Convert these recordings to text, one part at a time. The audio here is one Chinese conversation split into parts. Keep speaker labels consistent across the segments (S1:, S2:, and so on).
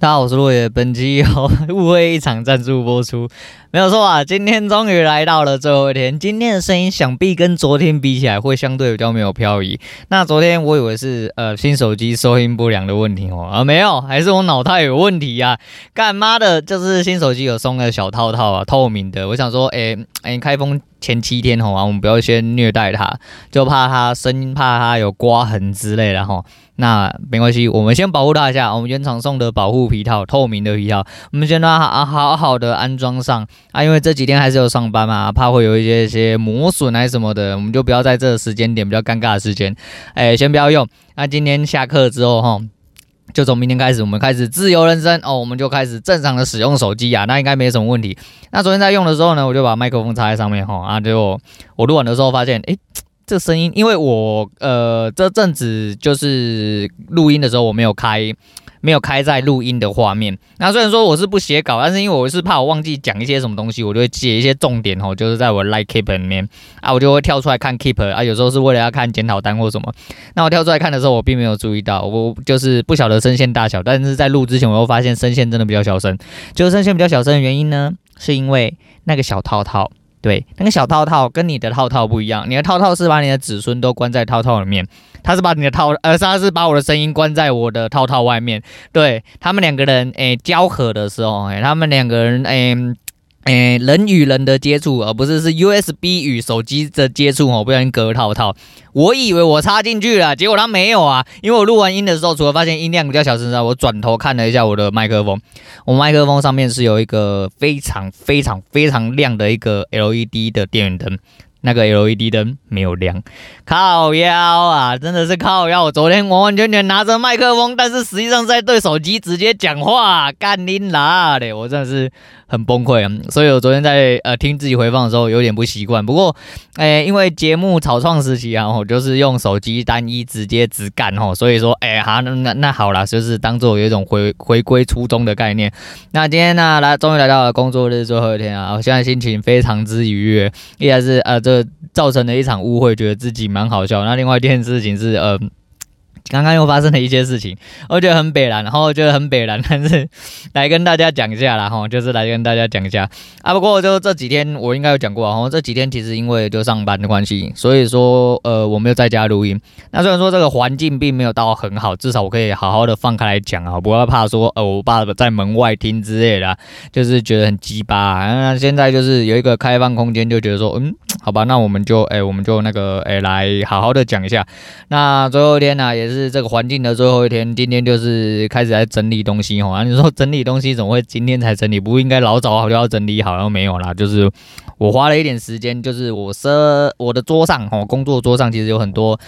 S1: 大家好，我是落叶。本期由误会一场赞助播出，没有错啊！今天终于来到了最后一天，今天的声音想必跟昨天比起来会相对比较没有漂移。那昨天我以为是呃新手机收音不良的问题哦，啊没有，还是我脑袋有问题呀、啊！干妈的，就是新手机有送个小套套啊，透明的。我想说，哎哎，开封前七天吼啊，我们不要先虐待它，就怕它生，怕它有刮痕之类的吼。那没关系，我们先保护它一下。我们原厂送的保护皮套，透明的皮套，我们先让它好好的安装上啊。因为这几天还是有上班嘛，怕会有一些些磨损还是什么的，我们就不要在这个时间点比较尴尬的时间，哎，先不要用。那今天下课之后哈，就从明天开始，我们开始自由人生哦，我们就开始正常的使用手机啊，那应该没什么问题。那昨天在用的时候呢，我就把麦克风插在上面哈，啊，结果我录完的时候发现，哎。这声音，因为我呃这阵子就是录音的时候我没有开，没有开在录音的画面。那虽然说我是不写稿，但是因为我是怕我忘记讲一些什么东西，我就会写一些重点哦，就是在我 Like Keep 里面啊，我就会跳出来看 Keep 啊，有时候是为了要看检讨单或什么。那我跳出来看的时候，我并没有注意到，我就是不晓得声线大小，但是在录之前我又发现声线真的比较小声。就是声线比较小声的原因呢，是因为那个小套套。对，那个小套套跟你的套套不一样，你的套套是把你的子孙都关在套套里面，他是把你的套，呃，他是把我的声音关在我的套套外面。对，他们两个人，诶，交合的时候，诶，他们两个人，诶。诶，人与人的接触，而不是是 USB 与手机的接触哦，不小心隔套套。我以为我插进去了，结果它没有啊。因为我录完音的时候，除了发现音量比较小声之外，我转头看了一下我的麦克风，我麦克风上面是有一个非常非常非常亮的一个 LED 的电源灯。那个 LED 灯没有亮，靠腰啊，真的是靠腰！我昨天完完全全拿着麦克风，但是实际上在对手机直接讲话，干你啦的，我真的是很崩溃啊！所以我昨天在呃听自己回放的时候有点不习惯。不过，哎、因为节目草创时期啊，我就是用手机单一直接直干吼，所以说，哎、好，那那好啦，就是当做有一种回回归初衷的概念。那今天呢，来终于来到了工作日最后一天啊，我现在心情非常之愉悦，依然是呃。这，造成了一场误会，觉得自己蛮好笑。那另外一件事情是，呃。刚刚又发生了一些事情，我觉得很北烂，然后我觉得很北然，但是来跟大家讲一下啦，哈，就是来跟大家讲一下啊。不过就这几天我应该有讲过，哈，这几天其实因为就上班的关系，所以说呃我没有在家录音。那虽然说这个环境并没有到很好，至少我可以好好的放开来讲啊，不要怕说呃我爸在门外听之类的，就是觉得很鸡巴。那现在就是有一个开放空间，就觉得说嗯，好吧，那我们就哎我们就那个哎来好好的讲一下。那最后一天呢也是。这个环境的最后一天，今天就是开始来整理东西哈。你说整理东西怎么会今天才整理？不应该老早好就要整理好？然后没有啦，就是我花了一点时间，就是我设我的桌上哈，工作桌上其实有很多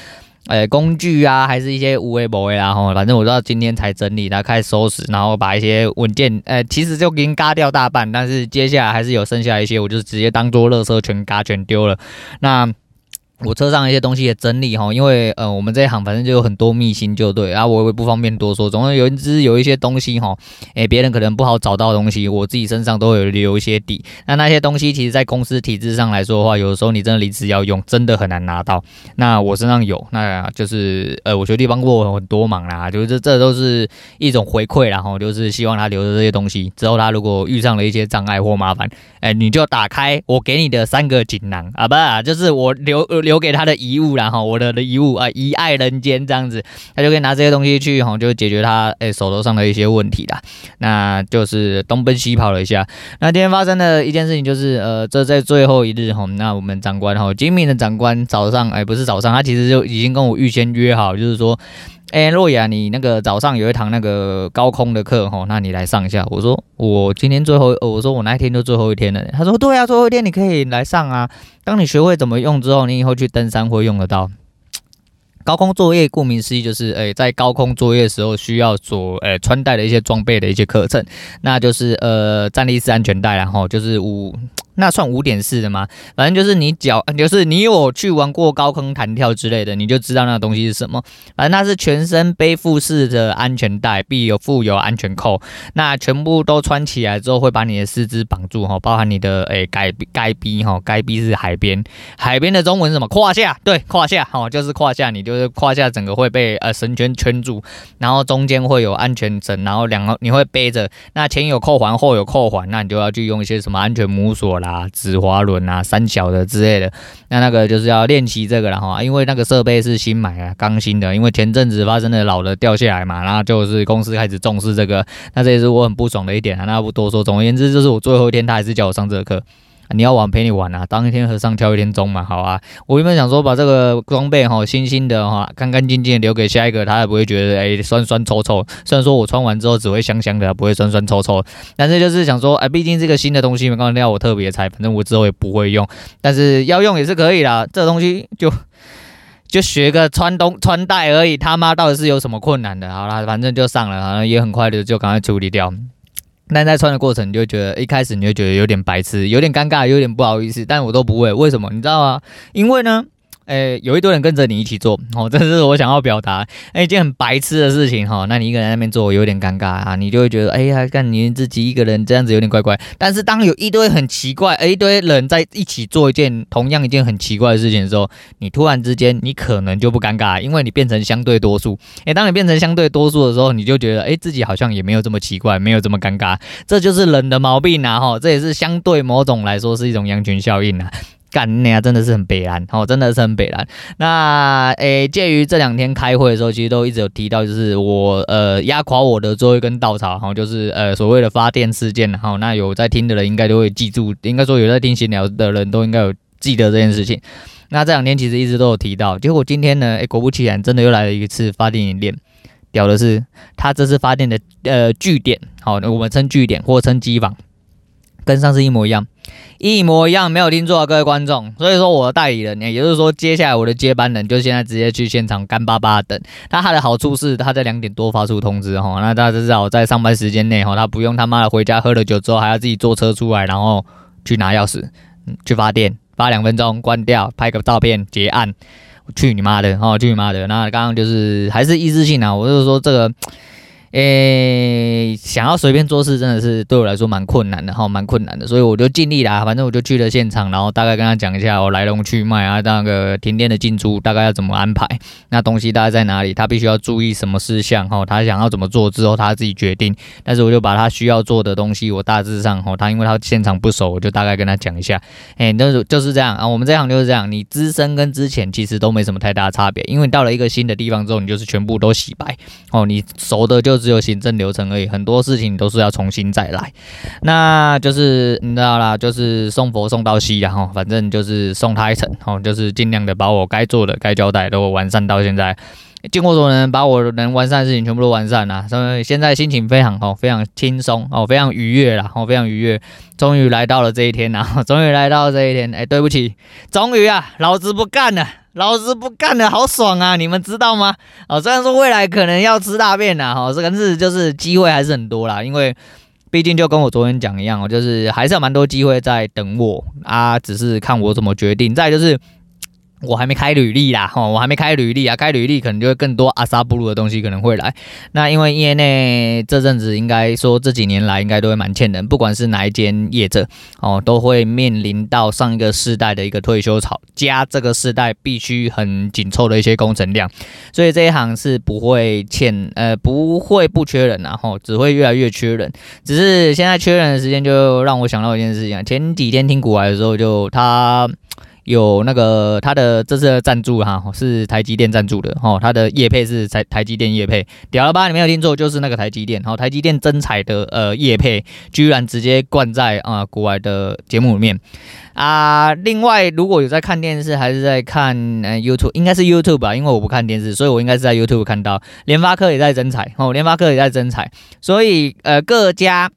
S1: 诶工具啊，还是一些无为不为啦吼。反正我到今天才整理，然后开始收拾，然后把一些文件诶，其实就已经嘎掉大半，但是接下来还是有剩下一些，我就直接当做垃圾全嘎全丢了。那。我车上一些东西也整理哈，因为呃，我们这一行反正就有很多秘辛，就对啊，我也不方便多说。总而言之，有一些东西哈，诶，别人可能不好找到东西，我自己身上都有留一些底。那那些东西，其实在公司体制上来说的话，有的时候你真的临时要用，真的很难拿到。那我身上有，那就是呃，我学弟帮过我很多忙啦，就是这这都是一种回馈，然后就是希望他留着这些东西，之后他如果遇上了一些障碍或麻烦，诶，你就打开我给你的三个锦囊啊，不，就是我留留。留给他的遗物，然后我的的遗物啊，遗爱人间这样子，他就可以拿这些东西去哈，就解决他诶、手头上的一些问题啦。那就是东奔西跑了一下。那今天发生的一件事情就是，呃，这在最后一日哈，那我们长官哈，精明的长官早上哎、不是早上，他其实就已经跟我预先约好，就是说。哎，洛亚，你那个早上有一堂那个高空的课吼，那你来上一下。我说我今天最后，我说我那一天就最后一天了。他说对啊，最后一天你可以来上啊。当你学会怎么用之后，你以后去登山会用得到。高空作业顾名思义就是，诶，在高空作业的时候需要所诶穿戴的一些装备的一些课程，那就是呃站立式安全带，然后就是五。那算五点四的吗？反正就是你脚，就是你有去玩过高空弹跳之类的，你就知道那东西是什么。反正它是全身背负式的安全带，必有附有安全扣。那全部都穿起来之后，会把你的四肢绑住哈，包含你的诶该该逼哈，该逼是海边，海边的中文是什么？胯下，对，胯下哈，就是胯下，你就是胯下整个会被呃绳圈圈住，然后中间会有安全绳，然后两个你会背着，那前有扣环，后有扣环，那你就要去用一些什么安全母锁啦、指滑轮啊、三小的之类的，那那个就是要练习这个了哈，因为那个设备是新买啊，刚新的，因为前阵子发生的老的掉下来嘛，然后就是公司开始重视这个，那这也是我很不爽的一点啊，那不多说，总而言之就是我最后一天他还是叫我上这个课。你要玩陪你玩啊，当一天和尚挑一天钟嘛，好啊。我原本想说把这个装备哈，新新的哈，干干净净留给下一个，他也不会觉得哎酸酸臭臭。虽然说我穿完之后只会香香的，不会酸酸臭臭，但是就是想说，哎，毕竟这个新的东西，嘛刚刚要我特别拆，反正我之后也不会用，但是要用也是可以啦。这东西就就学个穿东穿戴而已，他妈到底是有什么困难的？好啦，反正就上了，好像也很快的就赶快处理掉。但在穿的过程，你就觉得一开始你就觉得有点白痴，有点尴尬，有点不好意思，但我都不会。为什么？你知道吗？因为呢。诶、有一堆人跟着你一起做，哦，这是我想要表达，诶一件很白痴的事情，哈，那你一个人在那边做，有点尴尬啊，你就会觉得，哎呀，看你自己一个人这样子有点怪怪。但是当有一堆很奇怪，诶一堆人在一起做一件同样一件很奇怪的事情的时候，你突然之间，你可能就不尴尬，因为你变成相对多数。诶，当你变成相对多数的时候，你就觉得，诶，自己好像也没有这么奇怪，没有这么尴尬，这就是人的毛病啊，哈，这也是相对某种来说是一种羊群效应啊。干你啊，真的是很北烂哦，真的是很北烂。那诶，介于这两天开会的时候，其实都一直有提到，就是我呃压垮我的最后一根稻草，哈，就是呃所谓的发电事件，哈。那有在听的人应该都会记住，应该说有在听闲聊的人都应该有记得这件事情。那这两天其实一直都有提到，结果今天呢，诶，果不其然，真的又来了一次发电演练。屌的是，他这次发电的呃据点，好，我们称据点或称机房，跟上次一模一样。一模一样，没有听错啊，各位观众。所以说我的代理人呢，也就是说，接下来我的接班人就现在直接去现场干巴巴等。那他的好处是他在两点多发出通知哈，那大家至少在上班时间内哈，他不用他妈的回家喝了酒之后还要自己坐车出来，然后去拿钥匙，去发电，发两分钟关掉，拍个照片结案。去你妈的，哦，去你妈的。那刚刚就是还是一次性啊，我就是说这个。诶、想要随便做事真的是对我来说蛮困难的哈，蛮困难的，所以我就尽力啦。反正我就去了现场，然后大概跟他讲一下我来龙去脉啊，那个停电的进出大概要怎么安排，那东西大概在哪里，他必须要注意什么事项哈，他想要怎么做之后他自己决定。但是我就把他需要做的东西，我大致上哈，他因为他现场不熟，我就大概跟他讲一下。诶，那就就是这样啊，我们这行就是这样，你资深跟之前其实都没什么太大差别，因为你到了一个新的地方之后，你就是全部都洗白哦，你熟的就。只有行政流程而已，很多事情都是要重新再来。那就是你知道啦，就是送佛送到西，然后反正就是送他一程，哦，就是尽量的把我该做的、该交代都完善到现在，尽我所能把我能完善的事情全部都完善了。所以现在心情非常好，非常轻松哦，非常愉悦了，哦，非常愉悦，终于来到了这一天 呐，终于来到了这一天。哎，对不起，终于啊，老子不干了。老子不干了，好爽啊！你们知道吗？哦，虽然说未来可能要吃大便啦，哈，这个是就是机会还是很多啦，因为毕竟就跟我昨天讲一样哦，就是还是有蛮多机会在等我啊，只是看我怎么决定。再就是。我还没开履历啦，吼，我还没开履历啊，开履历可能就会更多阿萨布鲁的东西可能会来。那因为业内这阵子应该说这几年来应该都会蛮欠人，不管是哪一间业者，哦，都会面临到上一个世代的一个退休潮，加这个世代必须很紧凑的一些工程量，所以这一行是不会欠，呃，不会不缺人，然后只会越来越缺人。只是现在缺人的时间就让我想到一件事情啊，前几天听古来的时候就他。有那个他的这次的赞助哈，是台积电赞助的哈，他的业配是台台积电业配，屌了吧？你没有听错，就是那个台积电，好台积电真彩的呃业配，居然直接灌在啊国外的节目里面啊。另外，如果有在看电视还是在看呃 YouTube，应该是 YouTube 吧，因为我不看电视，所以我应该是在 YouTube 看到联发科也在征才哦，联发科也在征才，所以呃各家。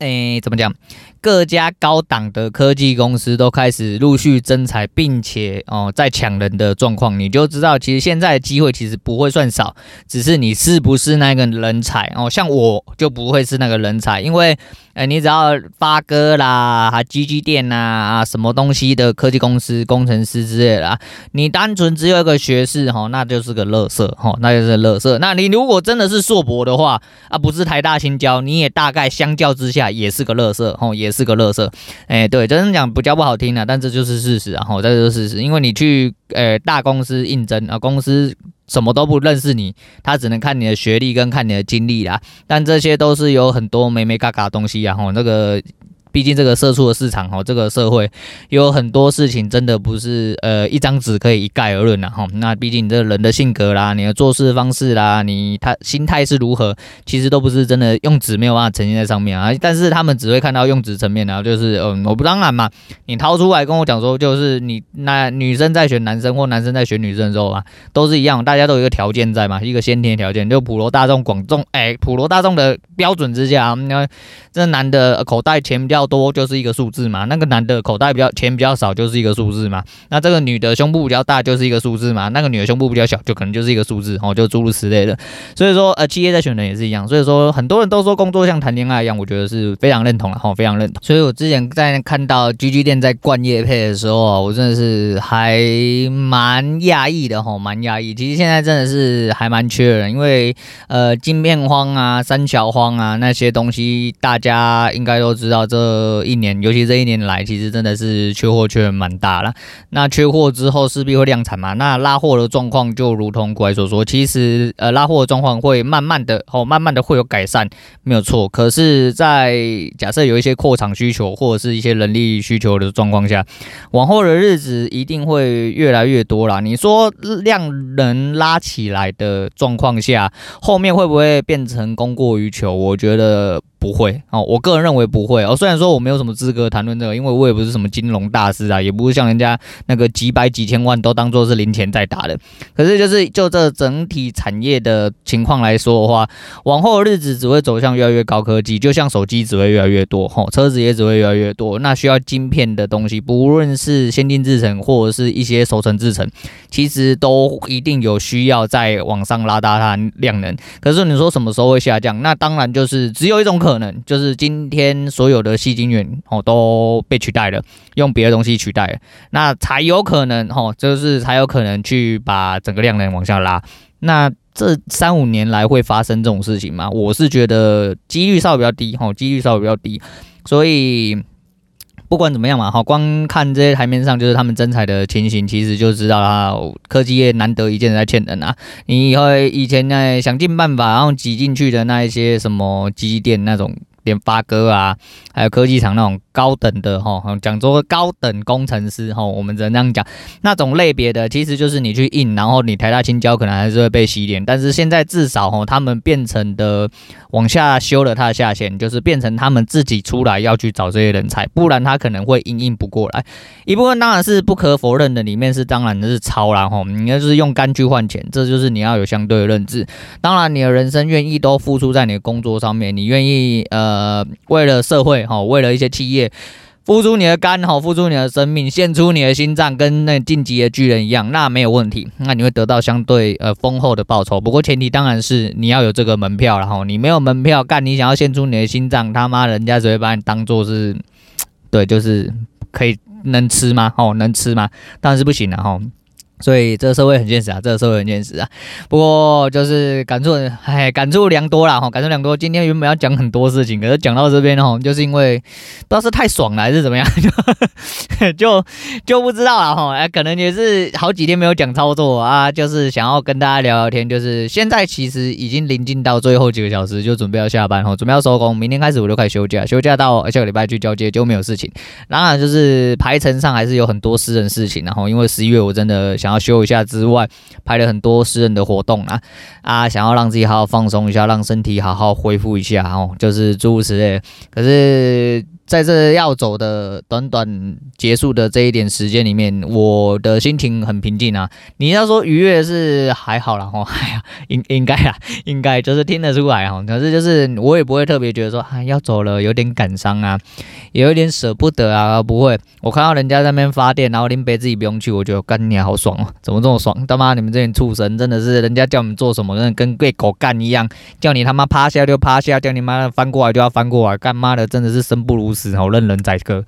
S1: 诶，怎么讲？各家高档的科技公司都开始陆续征才，并且哦，在抢人的状况，你就知道，其实现在的机会其实不会算少，只是你是不是那个人才哦。像我就不会是那个人才，因为哎，你只要发哥啦，还积积电呐啊，什么东西的科技公司工程师之类的啦，你单纯只有一个学士哈，那就是个垃圾哈，那就是乐色。那你如果真的是硕博的话啊，不是台大清交，你也大概相较之下也是个垃圾哈，也是个垃圾。哎，对，真的讲比较不好听啊，但这就是事实啊，哈，这就是事实。因为你去呃大公司应征啊，公司。什么都不认识你，他只能看你的学历跟看你的经历啦，但这些都是有很多美美嘎嘎的东西然后，那个。毕竟这个社畜的市场哈，这个社会有很多事情真的不是呃一张纸可以一概而论的哈。那毕竟你这人的性格啦，你的做事方式啦，你他心态是如何，其实都不是真的用纸没有办法呈现在上面啊。但是他们只会看到用纸层面啊，就是嗯，我不当然嘛，你掏出来跟我讲说，就是你那女生在选男生或男生在选女生的时候啊，都是一样，大家都有一个条件在嘛，一个先天条件，就普罗大众广众哎，普罗大众的标准之下，那这男的口袋钱比较。多就是一个数字嘛，那个男的口袋比较钱比较少就是一个数字嘛，那这个女的胸部比较大就是一个数字嘛，那个女的胸部比较小就可能就是一个数字哦，就诸如此类的。所以说呃，企业在选人也是一样，所以说很多人都说工作像谈恋爱一样，我觉得是非常认同的哈，非常认同。所以我之前在看到 GG 店在灌夜配的时候啊，我真的是还蛮讶异的哈，蛮讶异。其实现在真的是还蛮缺人，因为呃，晶片荒啊、三桥荒啊那些东西，大家应该都知道这。呃，一年，尤其这一年来，其实真的是缺货缺蛮大了。那缺货之后势必会量产嘛。那拉货的状况就如同国外所说，其实呃拉货的状况会慢慢的哦，慢慢的会有改善，没有错。可是，在假设有一些扩厂需求或者是一些人力需求的状况下，往后的日子一定会越来越多啦。你说量能拉起来的状况下，后面会不会变成供过于求？我觉得。不会哦，我个人认为不会哦。虽然说我没有什么资格谈论这个，因为我也不是什么金融大师啊，也不是像人家那个几百几千万都当做是零钱在打的。可是就是就这整体产业的情况来说的话，往后日子只会走向越来越高科技，就像手机只会越来越多，吼，车子也只会越来越多。那需要晶片的东西，不论是先进制程或者是一些熟成制程，其实都一定有需要再往上拉大它量能。可是你说什么时候会下降？那当然就是只有一种可。可能就是今天所有的吸金源哦都被取代了，用别的东西取代了，那才有可能哦，就是才有可能去把整个量能往下拉。那这三五年来会发生这种事情吗？我是觉得几率稍微比较低哦，几率稍微比较低。所以不管怎么样嘛，哈，光看这些台面上就是他们征才的情形，其实就知道啊，科技业难得一见在欠人啊。你以后以前呢想尽办法然后挤进去的那一些什么机电那种。联发哥啊，还有科技厂那种高等的哈，讲说高等工程师哈，我们只能这样讲，那种类别的，其实就是你去印，然后你台大青椒可能还是会被洗脸，但是现在至少哈，他们变成的往下修了他的下限，就是变成他们自己出来要去找这些人才，不然他可能会应应不过来。一部分当然是不可否认的，里面是当然是抄啦哈，你要是用肝去换钱，这就是你要有相对的认知。当然，你的人生愿意都付出在你的工作上面，你愿意呃。呃，为了社会哈，为了一些企业，付出你的肝哈，付出你的生命，献出你的心脏，跟那晋级的巨人一样，那没有问题，那你会得到相对呃丰厚的报酬。不过前提当然是你要有这个门票，然后你没有门票干，你想要献出你的心脏，他妈人家只会把你当做是，对，就是可以能吃吗？哦，能吃吗？当然是不行的哈。所以这个社会很现实啊，这个社会很现实啊。不过就是感触，哎，感触良多啦哈，感触良多。今天原本要讲很多事情，可是讲到这边哈，就是因为不知道是太爽了还是怎么样，就就就不知道了哈。哎，可能也是好几天没有讲操作啊，就是想要跟大家聊聊天。就是现在其实已经临近到最后几个小时，就准备要下班哈，准备要收工。明天开始我就开始休假，休假到下个礼拜去交接就没有事情。当然就是排程上还是有很多私人事情，然后因为十一月我真的想。然后休一下之外，拍了很多私人的活动啊啊，想要让自己好好放松一下，让身体好好恢复一下哦，就是诸如此类。可是在这要走的短短结束的这一点时间里面，我的心情很平静啊。你要说愉悦是还好啦，吼，哎呀，应应该啊，应该就是听得出来哈。可是就是我也不会特别觉得说，哎，要走了有点感伤啊，也有点舍不得啊，不会。我看到人家在那边发电，然后林北自己不用去，我觉得干你好爽哦，怎么这么爽？他妈你们这群畜生，真的是人家叫你们做什么，真的跟被狗干一样，叫你他妈趴下就趴下，叫你妈翻过来就要翻过来，干妈的真的是生不如死。死好任人宰割，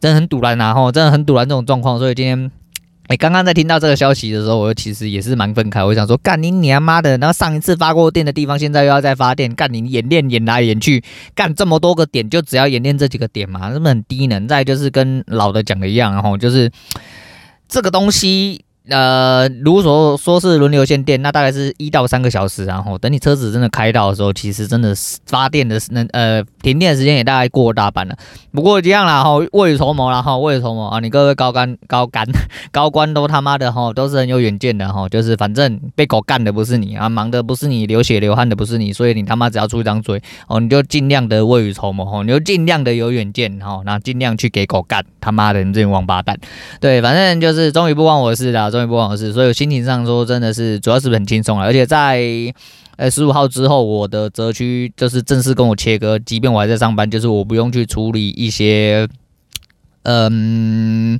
S1: 真的很堵然呐！吼，真的很堵然这种状况。所以今天，哎，刚刚在听到这个消息的时候，我其实也是蛮愤慨。我想说，干你娘妈的！然后上一次发过电的地方，现在又要再发电，干你演练演来演去，干这么多个点，就只要演练这几个点嘛，是不是很低能？再就是跟老的讲的一样，然后就是这个东西。呃，如果说说是轮流限电，那大概是一到三个小时，然后等你车子真的开到的时候，其实真的是发电的能呃停电的时间也大概过大半了。不过这样啦哈，未雨绸缪啦哈，未雨绸缪啊！你各位高干高干 高官都他妈的哈，都是很有远见的哈，就是反正被狗干的不是你啊，忙的不是你，流血流汗的不是你，所以你他妈只要出一张嘴哦，你就尽量的未雨绸缪哈，你就尽量的有远见哈，那尽量去给狗干他妈的你这群王八蛋。对，反正就是终于不关我的事了。终于不关我的事，所以心情上说真的是主要是很轻松了，而且在呃十五号之后，我的泽区就是正式跟我切割，即便我还在上班，就是我不用去处理一些嗯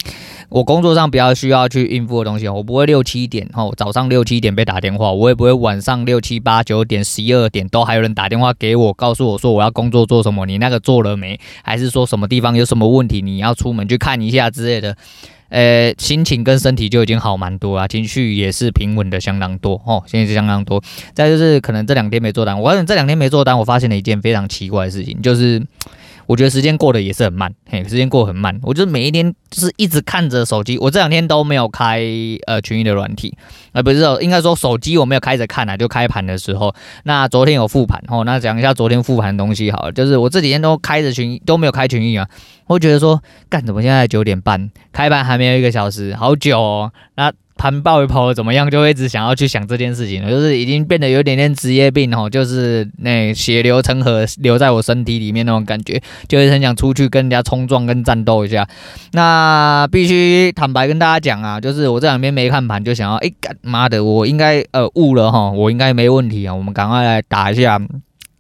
S1: 我工作上比较需要去应付的东西，我不会六七点哦，早上六七点被打电话，我也不会晚上六七八九点十一二点都还有人打电话给我，告诉我说我要工作做什么，你那个做了没？还是说什么地方有什么问题，你要出门去看一下之类的。呃，心情跟身体就已经好蛮多啊，情绪也是平稳的相当多哦，现在是相当多。再就是可能这两天没做单，我发现这两天没做单，我发现了一件非常奇怪的事情，就是。我觉得时间过得也是很慢，嘿，时间过得很慢。我就是每一天就是一直看着手机，我这两天都没有开呃群益的软体，呃，不是，应该说手机我没有开着看啊，就开盘的时候。那昨天有复盘哦，那讲一下昨天复盘的东西好了，就是我这几天都开着群，都没有开群益啊。我觉得说，干怎么现在九点半开盘还没有一个小时，好久哦。那盘爆一跑怎么样？就会一直想要去想这件事情，就是已经变得有点点职业病哦，就是那血流成河流在我身体里面那种感觉，就会很想出去跟人家冲撞跟战斗一下。那必须坦白跟大家讲啊，就是我这两边没看盘，就想要，哎、干妈的，我应该呃悟了哈，我应该没问题啊，我们赶快来打一下。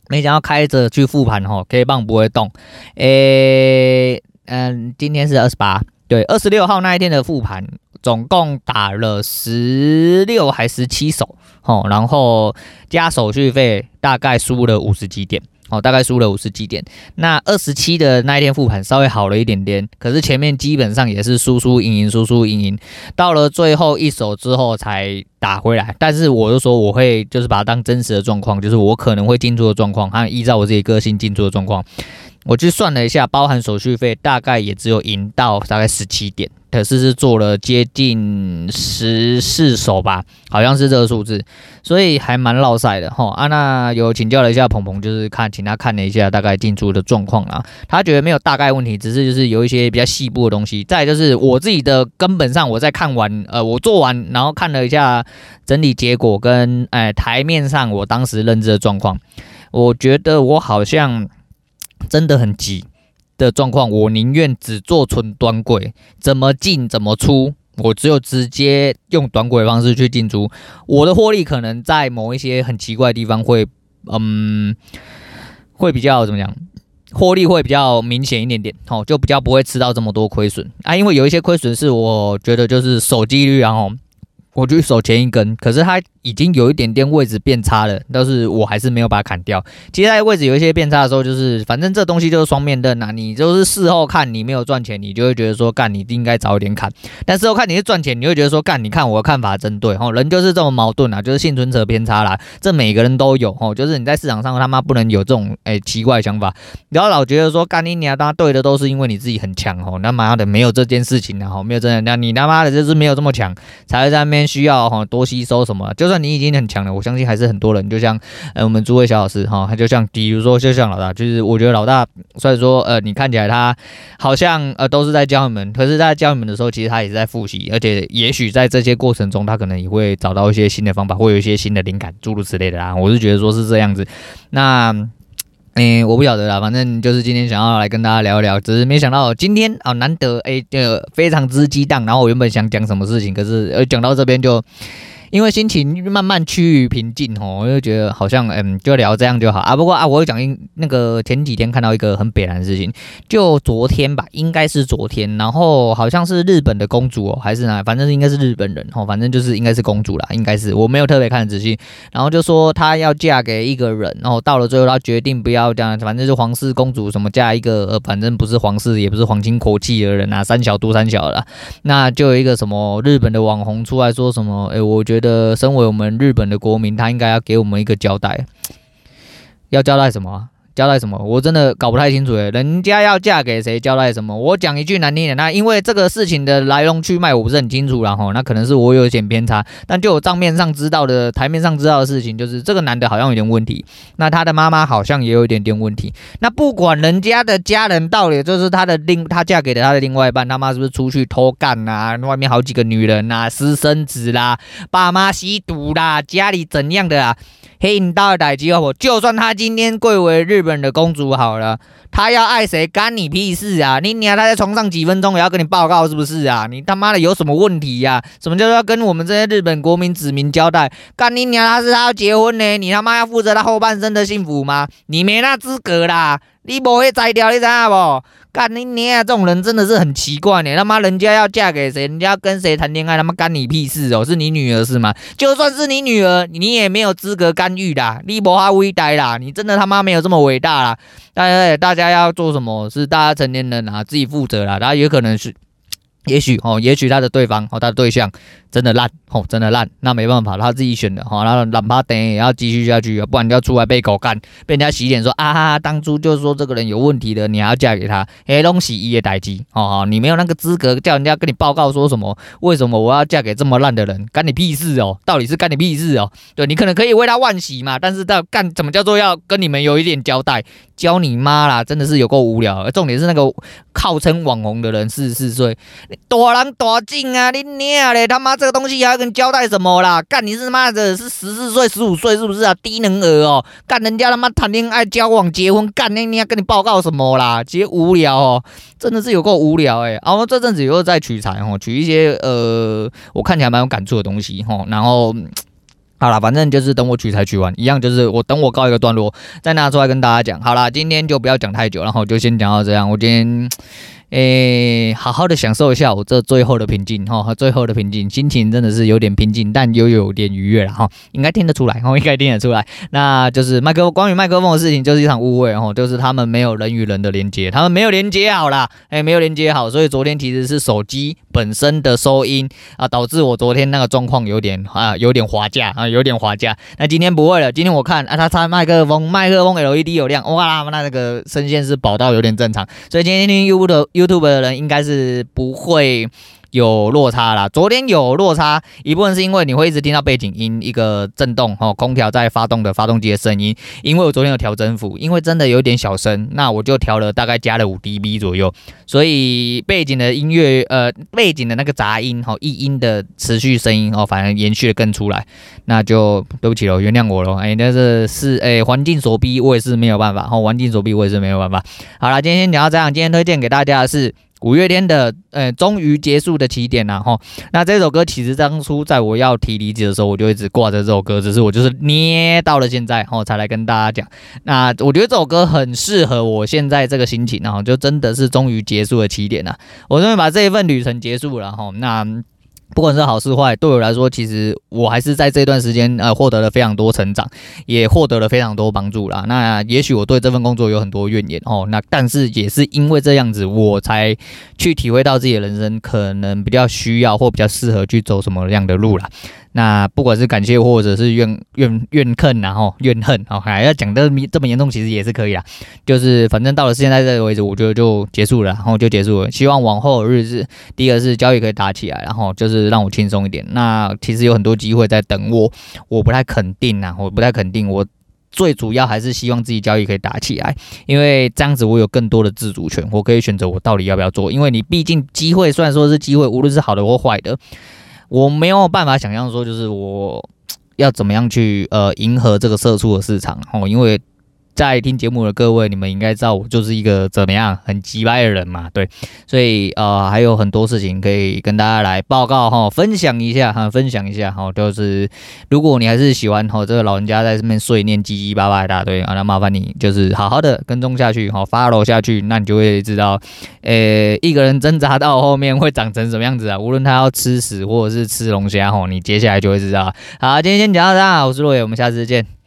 S1: 没想到开着去复盘哈，K 棒不会动。诶、嗯，今天是二十八，对，二十六号那一天的复盘。总共打了十六还十七手，哦，然后加手续费大概输了五十几点，哦，大概输了五十几点。那二十七的那一天复盘稍微好了一点点，可是前面基本上也是输输赢赢，输输赢赢，到了最后一手之后才打回来。但是我就说我会就是把它当真实的状况，就是我可能会进出的状况，还有依照我自己个性进出的状况。我去算了一下，包含手续费，大概也只有赢到大概十七点，可是是做了接近十四手吧，好像是这个数字，所以还蛮落赛的哈。啊，那有请教了一下鹏鹏，就是看请他看了一下大概进出的状况啊，他觉得没有大概问题，只是就是有一些比较细部的东西。再就是我自己的根本上，我在看完呃我做完，然后看了一下整体结果跟哎台面上我当时认知的状况，我觉得我好像。真的很急的状况，我宁愿只做纯短轨，怎么进怎么出，我只有直接用短轨方式去进出。我的获利可能在某一些很奇怪的地方会，嗯，会比较怎么讲，获利会比较明显一点点，哦，就比较不会吃到这么多亏损啊。因为有一些亏损是我觉得就是守纪律然后，我就守前一根，可是它。已经有一点点位置变差了，但是我还是没有把它砍掉。其实在位置有一些变差的时候，就是反正这东西就是双面刃呐。你就是事后看你没有赚钱，你就会觉得说干，你应该早一点砍。但事后看你是赚钱，你会觉得说干，你看我的看法真对哦。人就是这么矛盾啊，就是幸存者偏差啦。这每个人都有哦，就是你在市场上他妈不能有这种诶奇怪想法。不要老觉得说干你你啊，他对的都是因为你自己很强哦。那妈的没有这件事情啊，没有真的，那你他妈的就是没有这么强，才会在那边需要哈多吸收什么。就算你已经很强了。我相信还是很多人，就像呃我们诸位小老师哈，他就像比如说就像老大，就是我觉得老大虽然说呃你看起来他好像呃都是在教你们，可是在教你们的时候，其实他也是在复习，而且也许在这些过程中，他可能也会找到一些新的方法，会有一些新的灵感，诸如此类的啦。我是觉得说是这样子，那。诶，我不晓得啦，反正就是今天想要来跟大家聊一聊，只是没想到今天啊，难得诶，呃，非常之激荡。然后我原本想讲什么事情，可是呃，讲到这边就。因为心情慢慢趋于平静吼，我就觉得好像嗯，就聊这样就好啊。不过啊，我有讲那个前几天看到一个很北然的事情，就昨天吧，应该是昨天，然后好像是日本的公主哦，还是哪，反正应该是日本人哦，反正就是应该是公主啦，应该是我没有特别看仔细。然后就说她要嫁给一个人，然后到了最后她决定不要这样，反正是皇室公主什么嫁一个呃，反正不是皇室，也不是皇亲国戚的人啊，三小都三小啦。那就有一个什么日本的网红出来说什么，诶，我觉得。的，身为我们日本的国民，他应该要给我们一个交代，要交代什么？交代什么？我真的搞不太清楚诶，人家要嫁给谁？交代什么？我讲一句难听点，那因为这个事情的来龙去脉我不是很清楚，然后那可能是我有一点偏差。但就我账面上知道的，台面上知道的事情，就是这个男的好像有点问题，那他的妈妈好像也有一点点问题。那不管人家的家人到底就是他的另，他嫁给了他的另外一半，他妈是不是出去偷干啊？外面好几个女人啊，私生子啦，爸妈吸毒啦，家里怎样的啊？黑你大的代志好不？就算她今天贵为日本的公主好了，她要爱谁干你屁事啊！你娘她在床上几分钟也要跟你报告是不是啊？你他妈的有什么问题呀、啊？什么叫做要跟我们这些日本国民子民交代？干你娘她是她要结婚呢，你他妈要负责她后半生的幸福吗？你没那资格啦！你不会摘掉，你知道不？干你娘啊！这种人真的是很奇怪呢。他妈，人家要嫁给谁，人家要跟谁谈恋爱，他妈干你屁事哦？是你女儿是吗？就算是你女儿，你也没有资格干预啦。你无法伟大啦，你真的他妈没有这么伟大啦。大家大家要做什么？是大家成年人啊，自己负责啦。大家有可能是。也许哦，也许他的对方哦，他的对象真的烂哦，真的烂，那没办法，他自己选的哈，然后哪怕等也要继续下去啊，不然就要出来被狗干，被人家洗脸说啊哈哈，当初就是说这个人有问题的，你还要嫁给他，黑东西一夜代机哦，你没有那个资格叫人家跟你报告说什么，为什么我要嫁给这么烂的人，干你屁事哦，到底是干你屁事哦，对你可能可以为他惋惜嘛，但是到干怎么叫做要跟你们有一点交代，教你妈啦，真的是有够无聊，重点是那个号称网红的人四十四岁。大人大境啊！你娘嘞！他妈这个东西还要跟你交代什么啦？干你是妈的是十四岁、十五岁是不是啊？低能儿哦！干人家他妈谈恋爱、交往、结婚，干那你要跟你报告什么啦？直接无聊哦，真的是有够无聊哎！然后这阵子又在取材哦，取一些呃，我看起来蛮有感触的东西哈。然后好了，反正就是等我取材取完，一样就是我等我告一个段落再拿出来跟大家讲。好了，今天就不要讲太久，然后就先讲到这样。我今天。诶、好好的享受一下我这最后的平静哈，最后的平静，心情真的是有点平静，但又有点愉悦了哈，应该听得出来，哈，应该听得出来。那就是麦克，关于麦克风的事情就是一场误会哈，就是他们没有人与人的连接，他们没有连接好啦，诶、没有连接好，所以昨天其实是手机本身的收音啊，导致我昨天那个状况有点啊，有点滑价啊，有点滑价。那今天不会了，今天我看啊，他插麦克风，麦克风 LED 有亮，哇，那那个声线是饱到有点正常，所以今天听 U 的。YouTube 的人应该是不会有落差啦。昨天有落差一部分是因为你会一直听到背景音一个震动哦，空调在发动的发动机的声音。因为我昨天有调增幅，因为真的有点小声，那我就调了大概加了五 dB 左右，所以背景的音乐呃背景的那个杂音哈，异音的持续声音哦，反而延续的更出来。那就对不起了，原谅我喽。哎，那是是哎环境所逼，我也是没有办法。哦，环境所逼，我也是没有办法。好了，今天先讲到这样。今天推荐给大家的是。五月天的呃，终于结束的起点呐，哈。那这首歌其实当初在我要提离职的时候，我就一直挂着这首歌，只是我就是捏到了现在，后，才来跟大家讲。那我觉得这首歌很适合我现在这个心情，然后就真的是终于结束了起点呐。我终于把这一份旅程结束了，哈。那。不管是好是坏，对我来说，其实我还是在这段时间呃获得了非常多成长，也获得了非常多帮助啦。那也许我对这份工作有很多怨言哦，那但是也是因为这样子，我才去体会到自己的人生可能比较需要或比较适合去走什么样的路啦。那不管是感谢或者是怨怨怨恨，然后怨恨，哦，还要讲的这么严重，其实也是可以啦。就是反正到了现在这个位置，我觉得就结束了，然后就结束了。希望往后的日子，第一个是交易可以打起来，然后就是让我轻松一点。那其实有很多机会在等我，我不太肯定呐，我不太肯定。我最主要还是希望自己交易可以打起来，因为这样子我有更多的自主权，我可以选择我到底要不要做。因为你毕竟机会虽然说是机会，无论是好的或坏的。我没有办法想象说，就是我要怎么样去呃迎合这个社畜的市场哦，因为在听节目的各位，你们应该知道我就是一个怎么样很机掰的人嘛，对，所以呃还有很多事情可以跟大家来报告哈，分享一下哈，分享一下哈，就是如果你还是喜欢哈这个老人家在这边碎念叽叽巴巴一大堆啊，那麻烦你就是好好的跟踪下去哈，follow 下去，那你就会知道，呃一个人挣扎到后面会长成什么样子啊，无论他要吃屎或者是吃龙虾哈，你接下来就会知道。好，今天先讲到这，我是洛野，我们下次见。